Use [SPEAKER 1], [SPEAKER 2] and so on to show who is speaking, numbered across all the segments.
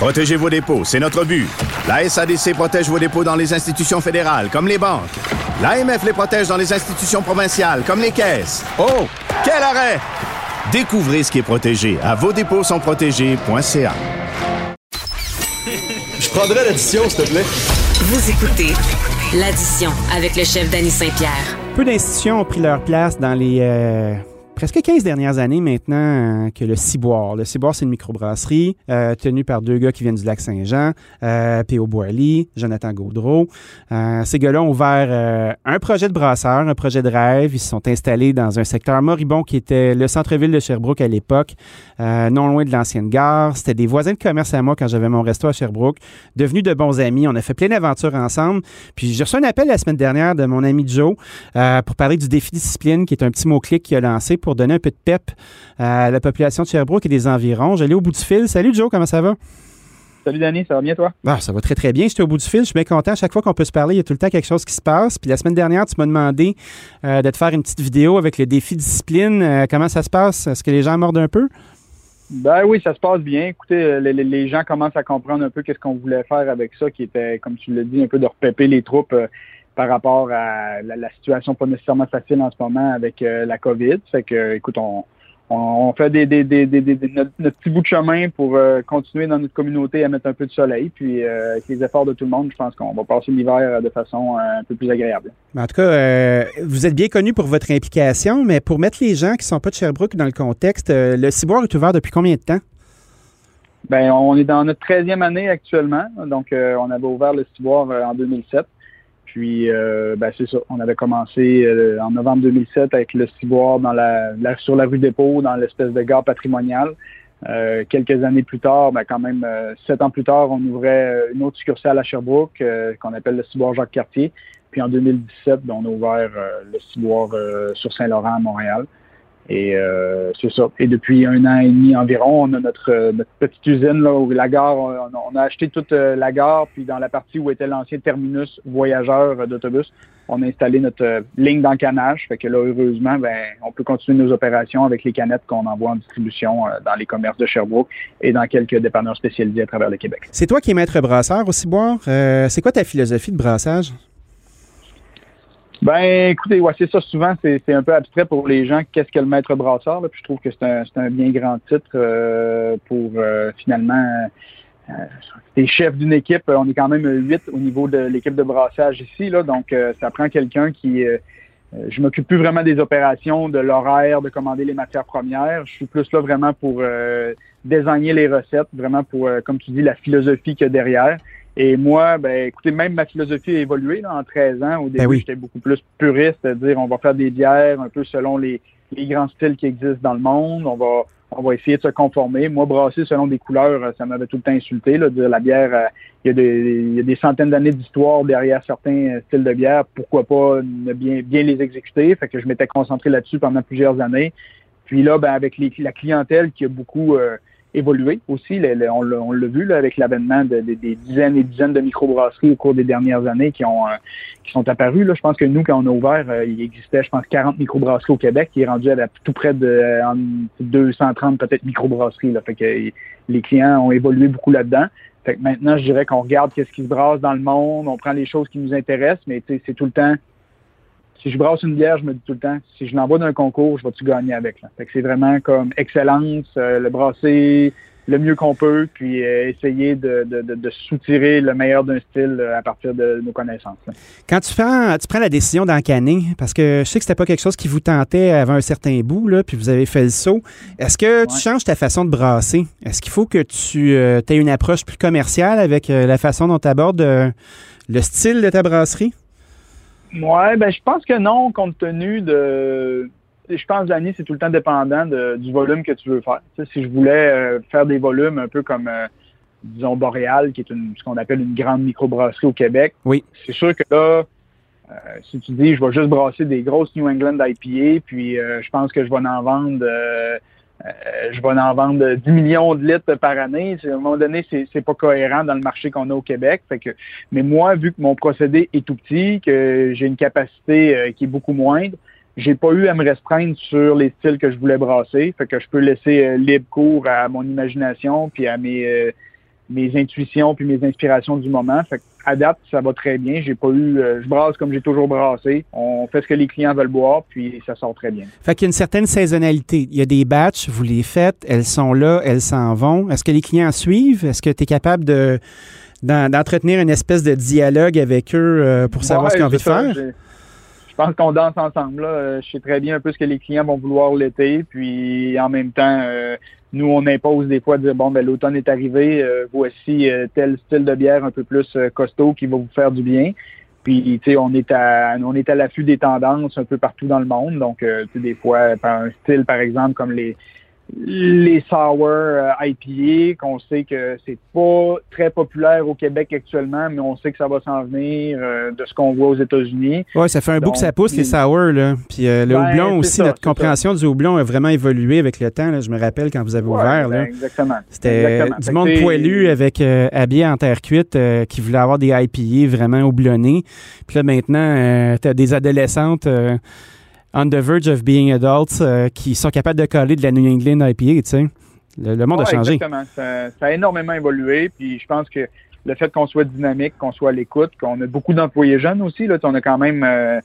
[SPEAKER 1] Protégez vos dépôts, c'est notre but. La SADC protège vos dépôts dans les institutions fédérales, comme les banques. L'AMF les protège dans les institutions provinciales, comme les caisses. Oh, quel arrêt! Découvrez ce qui est protégé à vos dépôts sont protégés.ca.
[SPEAKER 2] Je prendrais l'addition, s'il te plaît.
[SPEAKER 3] Vous écoutez l'addition avec le chef Danny Saint-Pierre.
[SPEAKER 4] Peu d'institutions ont pris leur place dans les euh, presque 15 dernières années maintenant euh, que le Ciboire. Le Ciboire, c'est une microbrasserie euh, tenue par deux gars qui viennent du lac Saint-Jean, euh, P.O. Boilly, Jonathan Gaudreau. Euh, ces gars-là ont ouvert euh, un projet de brasseur, un projet de rêve. Ils se sont installés dans un secteur moribond qui était le centre-ville de Sherbrooke à l'époque, non loin de l'ancienne gare. C'était des voisins de commerce à moi quand j'avais mon resto à Sherbrooke, devenus de bons amis. On a fait plein d'aventures ensemble. Puis j'ai reçu un appel la semaine dernière de mon ami Joe pour parler du défi discipline, qui est un petit mot-clic qu'il a lancé pour donner un peu de pep à la population de Sherbrooke et des environs. J'allais au bout du fil. Salut Joe, comment ça va?
[SPEAKER 5] Salut Danny, ça va bien toi?
[SPEAKER 4] Ah, ça va très très bien. J'étais au bout du fil. Je suis bien content. À chaque fois qu'on peut se parler, il y a tout le temps quelque chose qui se passe. Puis la semaine dernière, tu m'as demandé euh, de te faire une petite vidéo avec le défi discipline. Euh, comment ça se passe? Est-ce que les gens mordent un peu?
[SPEAKER 5] Ben oui, ça se passe bien. Écoutez, euh, les, les- les gens commencent à comprendre un peu qu'est-ce qu'on voulait faire avec ça, qui était, comme tu l'as dit, un peu de repéper les troupes euh, par rapport à la, la situation pas nécessairement facile en ce moment avec euh, la COVID. Fait que, écoute, on, fait des, des, des, notre, notre petit bout de chemin pour euh, continuer dans notre communauté à mettre un peu de soleil. Puis, euh, avec les efforts de tout le monde, je pense qu'on va passer l'hiver de façon un peu plus agréable.
[SPEAKER 4] En tout cas, euh, vous êtes bien connu pour votre implication, mais pour mettre les gens qui sont pas de Sherbrooke dans le contexte, le Ciboire est ouvert depuis combien de temps?
[SPEAKER 5] Ben, on est dans notre 13e année actuellement. Donc, on avait ouvert le Ciboire en 2007. Puis, euh, ben, c'est ça. On avait commencé euh, en novembre 2007 avec le Ciboire dans la, sur la rue Dépôt, dans l'espèce de gare patrimoniale. Euh, quelques années plus tard, ben, quand même euh, sept ans plus tard, on ouvrait euh, une autre succursale à Sherbrooke euh, qu'on appelle le Ciboire Jacques-Cartier. Puis en 2017, ben, on a ouvert le Ciboire sur Saint-Laurent à Montréal. Et euh, c'est ça. Et depuis un an et demi environ, on a notre, euh, notre petite usine là, où la gare, on a, on a acheté toute euh, la gare, puis dans la partie où était l'ancien terminus voyageur euh, d'autobus, on a installé notre ligne d'encanage. Fait que là, heureusement, ben, on peut continuer nos opérations avec les canettes qu'on envoie en distribution dans les commerces de Sherbrooke et dans quelques dépanneurs spécialisés à travers le Québec.
[SPEAKER 4] C'est toi qui es maître brasseur au Ciboire. Euh, c'est quoi ta philosophie de brassage?
[SPEAKER 5] Ben, écoutez, ouais, c'est ça. Souvent, c'est un peu abstrait pour les gens. Qu'est-ce que le maître brasseur? Là? Puis je trouve que c'est un, un bien grand titre euh, pour euh, finalement. Euh, t'es chef d'une équipe. On est quand même huit au niveau de l'équipe de brassage ici. Là, donc, euh, ça prend quelqu'un qui. euh, euh, je m'occupe plus vraiment des opérations, de l'horaire, de commander les matières premières. Je suis plus là vraiment pour désigner les recettes, vraiment pour, comme tu dis, la philosophie qu'il y a derrière. Et moi, ben, écoutez, même ma philosophie a évolué là, en 13 ans. Au début,
[SPEAKER 4] oui.
[SPEAKER 5] j'étais beaucoup plus puriste, c'est-à-dire on va faire des bières un peu selon les, les grands styles qui existent dans le monde. On va on va essayer de se conformer. Moi, brasser selon des couleurs, euh, ça m'avait tout le temps insulté. Là, de dire la bière, euh, il y a des, il y a des centaines d'années d'histoire derrière certains euh, styles de bière. Pourquoi pas ne bien, bien les exécuter? Fait que je m'étais concentré là-dessus pendant plusieurs années. Puis là, ben, avec les- la clientèle qui a beaucoup euh, évolué aussi, on l'a vu là, avec l'avènement de- de- des dizaines et dizaines de microbrasseries au cours des dernières années qui ont euh, qui sont apparues. Là. Je pense que nous, quand on a ouvert, euh, il existait, je pense, 40 microbrasseries au Québec, qui est rendu à tout près de euh, en 230 peut-être microbrasseries. Là. Fait que euh, les clients ont évolué beaucoup là-dedans. Fait que maintenant, je dirais qu'on regarde qu'est-ce qui se brasse dans le monde, on prend les choses qui nous intéressent, mais c'est tout le temps. Si je brasse une bière, je me dis tout le temps, si je l'envoie d'un concours, je vais-tu gagner avec? Là? Fait que c'est vraiment comme excellence, euh, le brasser le mieux qu'on peut, puis euh, essayer de, de, de, de soutirer le meilleur d'un style euh, à partir de nos connaissances. là.
[SPEAKER 4] Quand tu prends, tu prends la décision d'encanner, parce que je sais que c'était pas quelque chose qui vous tentait avant un certain bout, là, puis vous avez fait le saut, est-ce que tu changes ta façon de brasser? Est-ce qu'il faut que tu aies une approche plus commerciale avec la façon dont tu abordes le style de ta brasserie?
[SPEAKER 5] Ouais, ben je pense que non, compte tenu de. Je pense l'année, c'est tout le temps dépendant de- du volume que tu veux faire. Si je voulais euh, faire des volumes un peu comme euh, disons, Boréal, qui est une, ce qu'on appelle une grande microbrasserie au Québec.
[SPEAKER 4] Oui.
[SPEAKER 5] C'est sûr que là, euh, si tu dis, je vais juste brasser des grosses New England IPA, puis je pense que je vais en vendre, euh, je vais en vendre 10 millions de litres par année. À un moment donné, c'est, c'est pas cohérent dans le marché qu'on a au Québec. Mais moi, vu que mon procédé est tout petit, que j'ai une capacité qui est beaucoup moindre, j'ai pas eu à me restreindre sur les styles que je voulais brasser. Fait que je peux laisser libre cours à mon imagination puis à mes intuitions puis mes inspirations du moment. À date, ça va très bien. J'ai pas eu, euh, je brasse comme j'ai toujours brassé. On fait ce que les clients veulent boire, puis ça sort très bien.
[SPEAKER 4] Fait qu'il y a une certaine saisonnalité. Il y a des batchs, vous les faites, elles sont là, elles s'en vont. Est-ce que les clients suivent? Est-ce que tu es capable de d'entretenir une espèce de dialogue avec eux euh, pour savoir ce qu'ils ont envie de faire?
[SPEAKER 5] Pense qu'on danse ensemble. Là. Euh, je sais très bien un peu ce que les clients vont vouloir l'été, puis en même temps, nous, on impose des fois de dire, bon, ben, l'automne est arrivé, euh, voici euh, tel style de bière un peu plus euh, costaud qui va vous faire du bien. Puis, tu sais, on est à, on est à l'affût des tendances un peu partout dans le monde. Donc, tu sais, des fois, par un style, par exemple, comme les, les sour euh, IPA, qu'on sait que c'est pas très populaire au Québec actuellement, mais on sait que ça va s'en venir euh, de ce qu'on voit aux États-Unis.
[SPEAKER 4] Oui, ça fait un bout que ça pousse, les sour. Là. Puis euh, le ben, houblon aussi, notre compréhension du houblon a vraiment évolué avec le temps. Là. Je me rappelle quand vous avez ouvert.
[SPEAKER 5] Ben, exactement.
[SPEAKER 4] C'était du monde poilu avec habillé en terre cuite qui voulait avoir des IPA vraiment houblonnés. Puis là, maintenant, tu as des adolescentes on the verge of being adults euh, qui sont capables de coller de la New England IPA, tu sais. Le, monde a changé.
[SPEAKER 5] Exactement. Ça, a énormément évolué. Puis je pense que le fait qu'on soit dynamique, qu'on soit à l'écoute, qu'on a beaucoup d'employés jeunes aussi, là, on a quand même euh,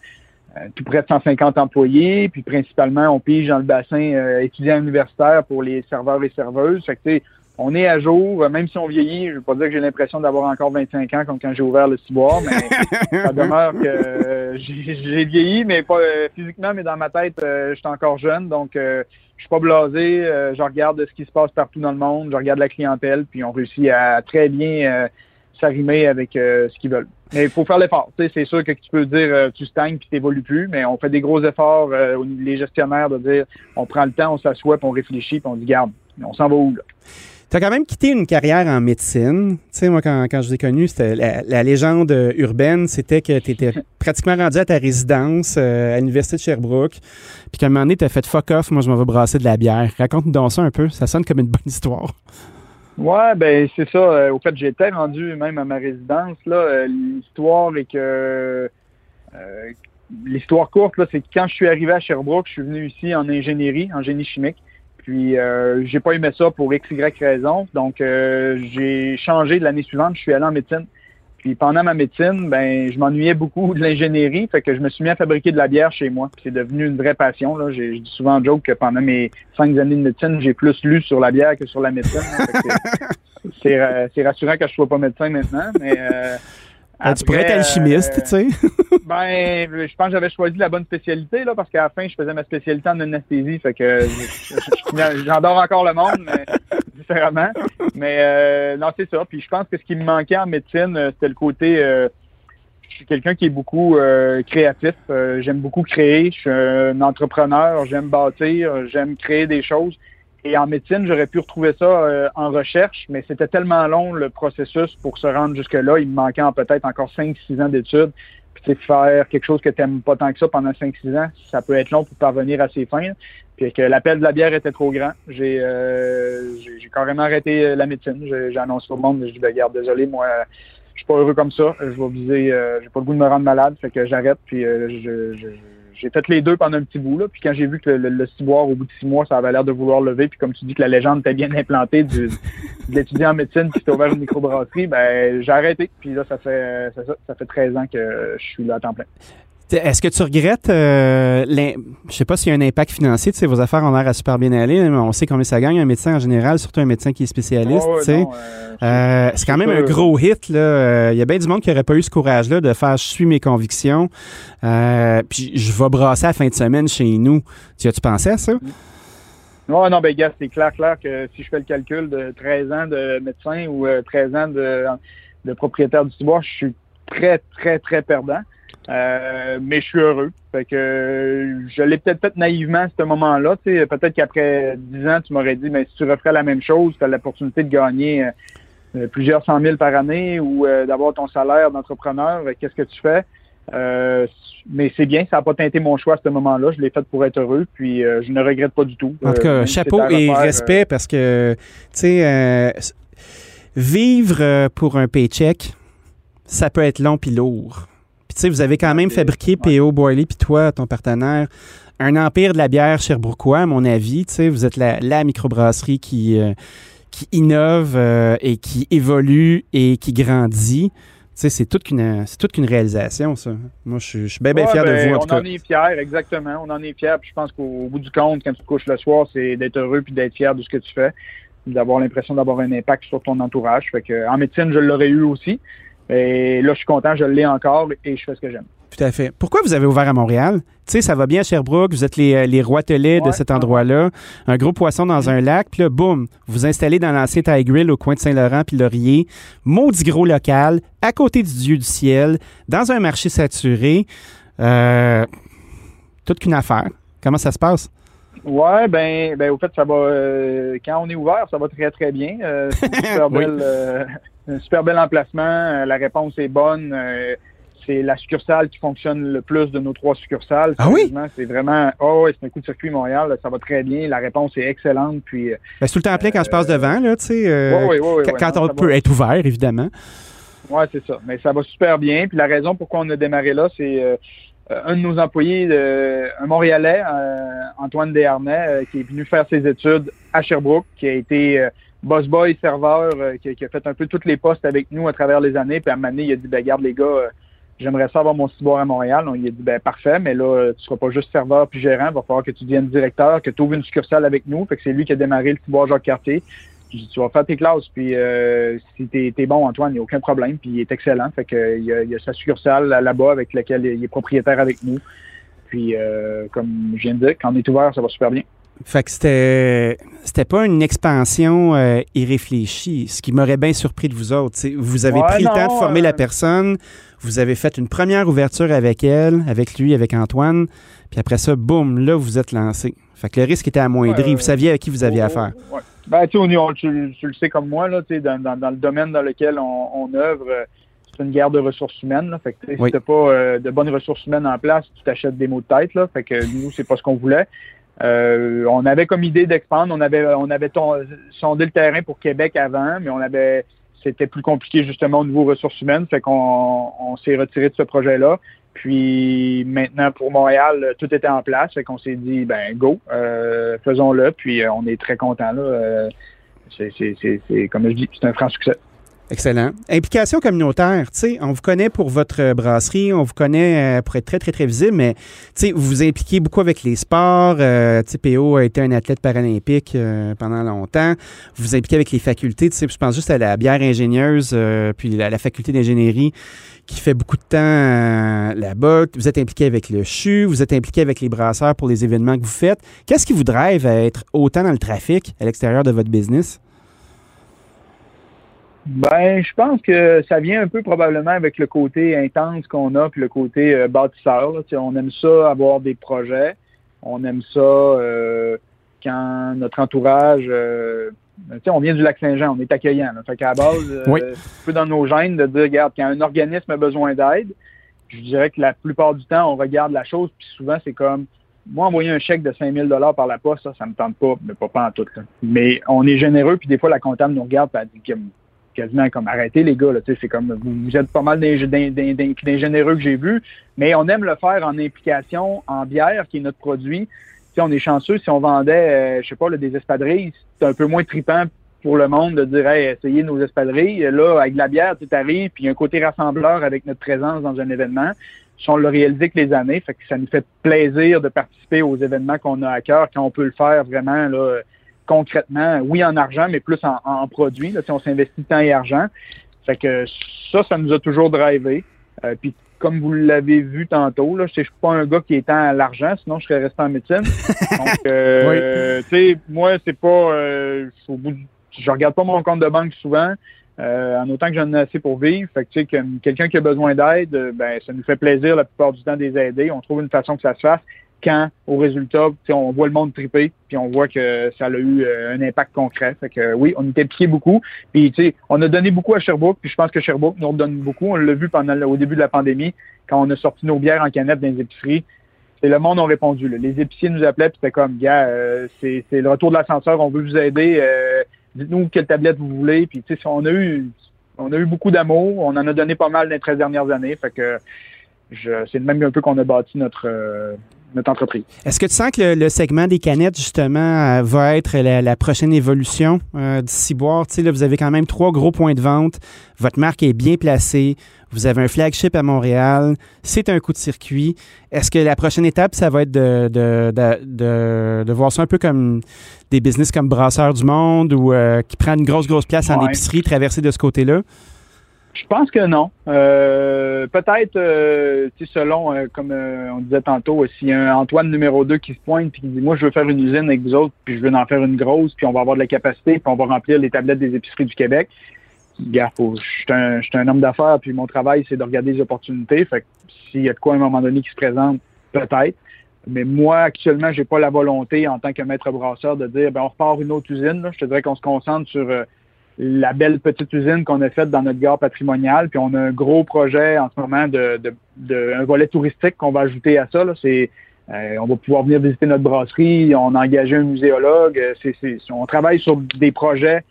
[SPEAKER 5] euh, tout près de 150 employés, puis principalement, on pige dans le bassin étudiant universitaire pour les serveurs et serveuses. Fait que, on est à jour, même si on vieillit, je ne veux pas dire que j'ai l'impression d'avoir encore 25 ans comme quand j'ai ouvert le ciboire, mais ça demeure que euh, j'ai vieilli, mais pas euh, physiquement, mais dans ma tête, euh, je suis encore jeune, donc je suis pas blasé, je regarde ce qui se passe partout dans le monde, je regarde la clientèle, puis on réussit à très bien s'arrimer avec ce qu'ils veulent. Mais il faut faire l'effort. C'est sûr que tu peux dire tu stagnes puis tu n'évolues plus, mais on fait des gros efforts, les gestionnaires, de dire on prend le temps, on s'assoit, puis on réfléchit, puis on dit garde, on s'en va où là?
[SPEAKER 4] Tu as quand même quitté une carrière en médecine. Tu sais, moi, quand, quand je l'ai connu, c'était la, légende urbaine, c'était que tu étais pratiquement rendu à ta résidence euh, à l'Université de Sherbrooke. Puis qu'à un moment donné, tu as fait fuck off, moi, je m'en vais brasser de la bière. Raconte-nous donc ça un peu. Ça sonne comme une bonne histoire.
[SPEAKER 5] Ouais, ben c'est ça. Euh, au fait, j'étais rendu même à ma résidence. Là, euh, l'histoire est que l'histoire courte, là, c'est que quand je suis arrivé à Sherbrooke, je suis venu ici en ingénierie, en génie chimique. Puis euh, j'ai pas aimé ça pour x y raison. Donc euh, j'ai changé de l'année suivante. Je suis allé en médecine. Puis pendant ma médecine, ben je m'ennuyais beaucoup de l'ingénierie, fait que je me suis mis à fabriquer de la bière chez moi. C'est devenu une vraie passion. Là. J'ai, je dis souvent en joke que pendant mes cinq années de médecine, j'ai plus lu sur la bière que sur la médecine. c'est, c'est, rassurant que je sois pas médecin maintenant, mais euh,
[SPEAKER 4] ah, tu pourrais être alchimiste, tu sais.
[SPEAKER 5] ben, je pense que j'avais choisi la bonne spécialité, là, parce qu'à la fin, je faisais ma spécialité en anesthésie, fait que j'endors encore le monde, mais différemment. Mais euh, non, c'est ça. Puis je pense que ce qui me manquait en médecine, euh, c'était le côté euh, je suis quelqu'un qui est beaucoup créatif. j'aime beaucoup créer. Je suis un entrepreneur. J'aime bâtir. J'aime créer des choses. Et en médecine, j'aurais pu retrouver ça euh, en recherche, mais c'était tellement long le processus pour se rendre jusque-là. Il me manquait peut-être encore 5-6 ans d'études. Puis faire quelque chose que tu n'aimes pas tant que ça pendant 5-6 ans, ça peut être long pour parvenir à ses fins. Puis que l'appel de la bière était trop grand. J'ai euh, carrément arrêté euh, la médecine. J'ai annoncé au monde, je dis, ben, regarde, désolé, moi, je suis pas heureux comme ça. Je vais viser, j'ai pas le goût de me rendre malade, fait que j'arrête, puis je, je j'ai fait les deux pendant un petit bout. Là, puis quand j'ai vu que le, ciboire, au bout de six mois, ça avait l'air de vouloir lever, puis comme tu dis que la légende était bien implantée du, de l'étudiant en médecine qui s'est ouvert une microbrasserie, ben j'ai arrêté. Puis là, ça fait ça, ça fait 13 ans que je suis là à temps plein.
[SPEAKER 4] Est-ce que tu regrettes, euh, je sais pas s'il y a un impact financier, tu sais, vos affaires ont l'air à super bien aller, mais on sait combien ça gagne un médecin en général, surtout un médecin qui est spécialiste, tu sais. Euh, euh, c'est quand même un gros hit, là. Euh, il y a bien du monde qui n'aurait pas eu ce courage-là de faire « je suis mes convictions puis je vais brasser à la fin de semaine chez nous ». Tu as-tu pensé à ça?
[SPEAKER 5] Non, non, ben gars, c'est clair, clair que si je fais le calcul de 13 ans de médecin ou 13 ans de, de propriétaire du ciboire, je suis très, très, très perdant. Euh, mais je suis heureux. Fait que je l'ai peut-être fait naïvement à ce moment-là. Peut-être qu'après dix ans, tu m'aurais dit, mais si tu referais la même chose, tu as l'opportunité de gagner euh, plusieurs cent mille par année ou euh, d'avoir ton salaire d'entrepreneur, euh, qu'est-ce que tu fais? Euh, mais c'est bien, ça n'a pas teinté mon choix à ce moment-là. Je l'ai fait pour être heureux, puis euh, je ne regrette pas du tout.
[SPEAKER 4] En tout
[SPEAKER 5] Euh,
[SPEAKER 4] cas,
[SPEAKER 5] si
[SPEAKER 4] chapeau et
[SPEAKER 5] refaire, euh,
[SPEAKER 4] respect parce que, tu sais, euh, vivre euh, pour un paycheck, ça peut être long puis lourd. Puis, tu sais, vous avez quand même fabriqué P.O. Boiley, puis toi, ton partenaire, un empire de la bière Sherbrookeois, à mon avis. Tu sais, vous êtes la, la microbrasserie qui, euh, qui innove euh, et qui évolue et qui grandit. Tu sais, c'est toute qu'une c'est toute qu'une réalisation, ça. Moi, je suis- je suis bien, bien
[SPEAKER 5] Ouais,
[SPEAKER 4] fier
[SPEAKER 5] ben,
[SPEAKER 4] de vous, en
[SPEAKER 5] on
[SPEAKER 4] tout cas.
[SPEAKER 5] en est fiers, exactement. On en est fiers. Puis je pense qu'au bout du compte, quand tu te couches le soir, c'est d'être heureux puis d'être fier de ce que tu fais, d'avoir l'impression d'avoir un impact sur ton entourage. Fait que en médecine, je l'aurais eu aussi. Et là, je suis content, je l'ai encore et je fais ce que j'aime.
[SPEAKER 4] Tout à fait. Pourquoi vous avez ouvert à Montréal? Tu sais, ça va bien à Sherbrooke, vous êtes les, euh, les roitelets de
[SPEAKER 5] Ouais,
[SPEAKER 4] cet endroit-là. Un gros poisson dans un lac, puis là, boum, vous vous installez dans l'ancien Thai Grill au coin de Saint-Laurent puis Laurier. Maudit gros local, à côté du Dieu du ciel, dans un marché saturé. Euh, toute qu'une affaire. Comment ça se passe?
[SPEAKER 5] Ouais, ben, ben au fait, ça va. euh, quand on est ouvert, ça va très très bien. Euh, c'est une super
[SPEAKER 4] Oui.
[SPEAKER 5] belle, euh, un super bel emplacement. Euh, la réponse est bonne. Euh, c'est la succursale qui fonctionne le plus de nos trois succursales.
[SPEAKER 4] Ah oui?
[SPEAKER 5] C'est vraiment. Oh, c'est un coup de circuit Montréal. là, ça va très bien. La réponse est excellente. Puis. euh,
[SPEAKER 4] Ben, c'est tout le temps plein quand je passe devant, là, tu sais.
[SPEAKER 5] ouais, ouais,
[SPEAKER 4] quand
[SPEAKER 5] non,
[SPEAKER 4] on peut
[SPEAKER 5] va.
[SPEAKER 4] être ouvert, évidemment.
[SPEAKER 5] Ouais, c'est ça. Mais ça va super bien. Puis la raison pourquoi on a démarré là, c'est euh, un de nos employés, euh, un Montréalais, euh, Antoine Desharnais, euh, qui est venu faire ses études à Sherbrooke, qui a été euh, boss boy, serveur, euh, qui, qui a fait un peu tous les postes avec nous à travers les années. Puis à un moment donné, il a dit, ben garde les gars, euh, j'aimerais ça avoir mon ciboire à Montréal. Donc, il a dit, ben parfait, mais là, euh, tu seras pas juste serveur puis gérant, il va falloir que tu deviennes directeur, que tu ouvres une succursale avec nous. Fait que c'est lui qui a démarré le ciboire Jacques Cartier. J'ai dit, tu vas faire tes classes, puis euh, si t'es es bon, Antoine, il n'y a aucun problème, puis il est excellent. Fait que il y a, il y a sa succursale là- là-bas avec laquelle il est propriétaire avec nous. Puis, euh, comme je viens de dire, quand on est ouvert, ça va super bien.
[SPEAKER 4] Fait que c'était c'était pas une expansion euh, irréfléchie, ce qui m'aurait bien surpris de vous autres. tu sais. Vous avez
[SPEAKER 5] Ouais,
[SPEAKER 4] pris le temps de former
[SPEAKER 5] euh,
[SPEAKER 4] la personne, vous avez fait une première ouverture avec elle, avec lui, avec Antoine, puis après ça, boum, là, vous êtes lancé. Fait que le risque était amoindri.
[SPEAKER 5] Ouais,
[SPEAKER 4] vous saviez à qui vous aviez affaire.
[SPEAKER 5] ouais. Ben, tu on- tu, tu le sais comme moi, là, tu sais, dans, dans, dans le domaine dans lequel on, on œuvre, euh, c'est une guerre de ressources humaines. Là, fait que, tu
[SPEAKER 4] Oui.
[SPEAKER 5] si t'as pas euh, de bonnes ressources humaines en place, tu t'achètes des mots de tête. Là, fait que nous, c'est pas ce qu'on voulait. Euh, on avait comme idée d'expandre. On avait, on avait ton- sondé le terrain pour Québec avant, mais on avait, c'était plus compliqué justement au niveau ressources humaines. Fait qu'on on s'est retiré de ce projet-là. Puis maintenant pour Montréal, euh, tout était en place. Fait qu'on s'est dit ben go, euh, faisons-le. Puis euh, on est très content là. C'est- comme je dis, c'est un franc succès.
[SPEAKER 4] Excellent. Implication communautaire, tu sais, on vous connaît pour votre euh, brasserie, on vous connaît euh, pour être très, très, très visible, mais tu sais, vous vous impliquez beaucoup avec les sports. Euh, tu sais, PO a été un athlète paralympique euh, pendant longtemps. Vous vous impliquez avec les facultés, tu sais, je pense juste à la bière ingénieuse, puis la, la faculté d'ingénierie qui fait beaucoup de temps là-bas. Vous êtes impliqué avec le CHU, vous êtes impliqué avec les brasseurs pour les événements que vous faites. Qu'est-ce qui vous drive à être autant dans le trafic à l'extérieur de votre business?
[SPEAKER 5] Ben, je pense que ça vient un peu probablement avec le côté intense qu'on a, puis le côté euh, bâtisseur. là. On aime ça, avoir des projets. On aime ça euh, quand notre entourage. euh, tu sais, on vient du lac Saint-Jean, on est accueillant. Là. Fait qu'à la base, euh,
[SPEAKER 4] Oui.
[SPEAKER 5] c'est un peu dans nos gènes de dire, regarde, quand un organisme a besoin d'aide, je dirais que la plupart du temps, on regarde la chose, puis souvent, c'est comme moi, envoyer un chèque de 5000 dollars par la poste, ça, ça me tente pas, mais pas, pas en tout. là. Mais on est généreux, puis des fois, la comptable nous regarde, puis elle dit quasiment comme arrêtez les gars, c'est comme vous, êtes pas mal des, généreux que j'ai vus, mais on aime le faire en implication en bière, qui est notre produit. Sais, on est chanceux si on vendait, euh, je sais pas, des espadrilles, c'est un peu moins tripant pour le monde de dire essayez nos espadrilles. Là, avec la bière, tu arrives, puis un côté rassembleur avec notre présence dans un événement. Si on l'a réalisé que les années, fait que ça nous fait plaisir de participer aux événements qu'on a à cœur, quand on peut le faire vraiment là, concrètement, oui en argent, mais plus en, en produits. Là, si on s'investit temps et argent. Fait que ça, ça nous a toujours drivé. Euh, puis comme vous l'avez vu tantôt, là, je ne suis pas un gars qui est à l'argent, sinon je serais resté en médecine. Donc, euh, tu sais, moi, c'est pas, euh, au bout du- je regarde pas mon compte de banque souvent, euh, en autant que j'en ai assez pour vivre. Fait que, tu sais, comme quelqu'un qui a besoin d'aide, ben, ça nous fait plaisir la plupart du temps de les aider. On trouve une façon que ça se fasse quand, au résultat, on voit le monde triper, puis on voit que ça a eu euh, un impact concret. Fait que oui, on était piqué beaucoup. Puis on a donné beaucoup à Sherbrooke, puis je pense que Sherbrooke nous redonne beaucoup. On l'a vu au début de la pandémie, quand on a sorti nos bières en canette dans les épiceries. Et le monde a répondu. Les épiciers nous appelaient, puis c'était comme, gars, euh, c'est le retour de l'ascenseur, on veut vous aider. Euh, dites-nous quelle tablette vous voulez. Puis on a eu on a eu beaucoup d'amour. On en a donné pas mal dans les 13 dernières années. Fait que c'est même un peu qu'on a bâti notre, notre entreprise.
[SPEAKER 4] Est-ce que tu sens que le, segment des canettes, justement, euh, va être la, prochaine évolution euh, du Ciboire? Là, vous avez quand même trois gros points de vente. Votre marque est bien placée. Vous avez un flagship à Montréal. C'est un coup de circuit. Est-ce que la prochaine étape, ça va être de, de, voir ça un peu comme des business comme Brasseur du Monde ou qui prend une grosse, grosse place en épicerie, traverser de ce côté-là?
[SPEAKER 5] Je pense que non. Euh, peut-être, euh, selon, euh, comme euh, on disait tantôt, s'il y a un Antoine numéro 2 qui se pointe puis qui dit Moi, je veux faire une usine avec vous autres, puis je veux en faire une grosse, puis on va avoir de la capacité, puis on va remplir les tablettes des épiceries du Québec. Gars, je suis un, un, homme d'affaires, puis mon travail, c'est de regarder les opportunités. Fait que s'il y a de quoi à un moment donné qui se présente, peut-être. Mais moi, actuellement, j'ai pas la volonté en tant que maître brasseur de dire ben on repart une autre usine. Je te dirais qu'on se concentre sur la belle petite usine qu'on a faite dans notre gare patrimoniale. Puis on a un gros projet en ce moment de, de, un volet touristique qu'on va ajouter à ça. C'est euh, on va pouvoir venir visiter notre brasserie. On a engagé un muséologue. C'est, on travaille sur des projets.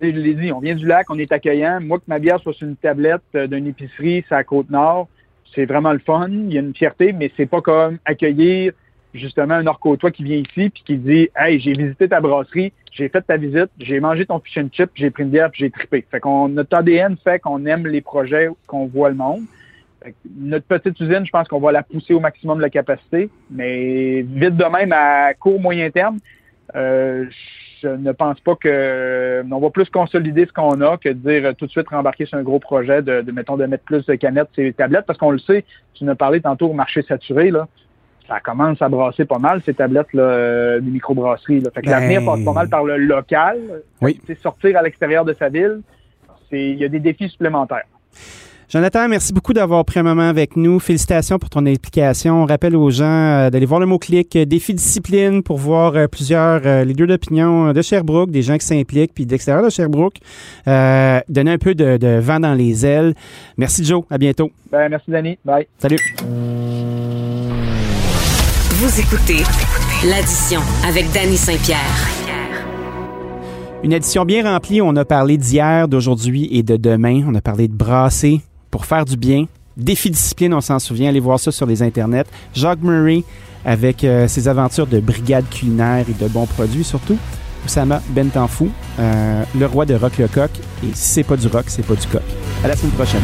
[SPEAKER 5] Je l'ai dit, on vient du lac, on est accueillant. Moi, que ma bière soit sur une tablette euh, d'une épicerie, c'est à Côte-Nord, c'est vraiment le fun. Il y a une fierté, mais c'est pas comme accueillir justement un nord-côtois qui vient ici puis qui dit Hey, j'ai visité ta brasserie, j'ai fait ta visite, j'ai mangé ton fish and chip, j'ai pris une bière j'ai trippé. Fait qu'on notre ADN fait qu'on aime les projets qu'on voit le monde. notre petite usine, je pense qu'on va la pousser au maximum de la capacité, mais vite de même à court moyen terme, euh, je ne pense pas que on va plus consolider ce qu'on a que de dire tout de suite rembarquer sur un gros projet de, de mettons de mettre plus de canettes les tablettes parce qu'on le sait, tu nous as parlé tantôt au marché saturé là ça commence à brasser pas mal, ces tablettes là, euh, des microbrasseries. Là. Fait que l'avenir ben, passe pas mal par le local.
[SPEAKER 4] Oui.
[SPEAKER 5] sortir à l'extérieur de sa ville, il y a des défis supplémentaires.
[SPEAKER 4] Jonathan, merci beaucoup d'avoir pris un moment avec nous. Félicitations pour ton implication. On rappelle aux gens euh, d'aller voir le mot-clic euh, défi discipline pour voir plusieurs leaders d'opinion de Sherbrooke, des gens qui s'impliquent, puis d'extérieur de Sherbrooke. donner un peu de, de, vent dans les ailes. Merci Joe, à bientôt.
[SPEAKER 5] Ben, merci Danny, bye.
[SPEAKER 4] Salut.
[SPEAKER 3] Vous écoutez l'addition avec Danny Saint-Pierre.
[SPEAKER 4] Une édition bien remplie. On a parlé d'hier, d'aujourd'hui et de demain. On a parlé de brasser pour faire du bien. Défi discipline, on s'en souvient. Allez voir ça sur les internets. Jacques Murray avec euh, ses aventures de brigade culinaire et de bons produits surtout. Oussama Bentanfou, euh, le roi de rock le coq. Et si c'est pas du rock, c'est pas du coq. À la semaine prochaine.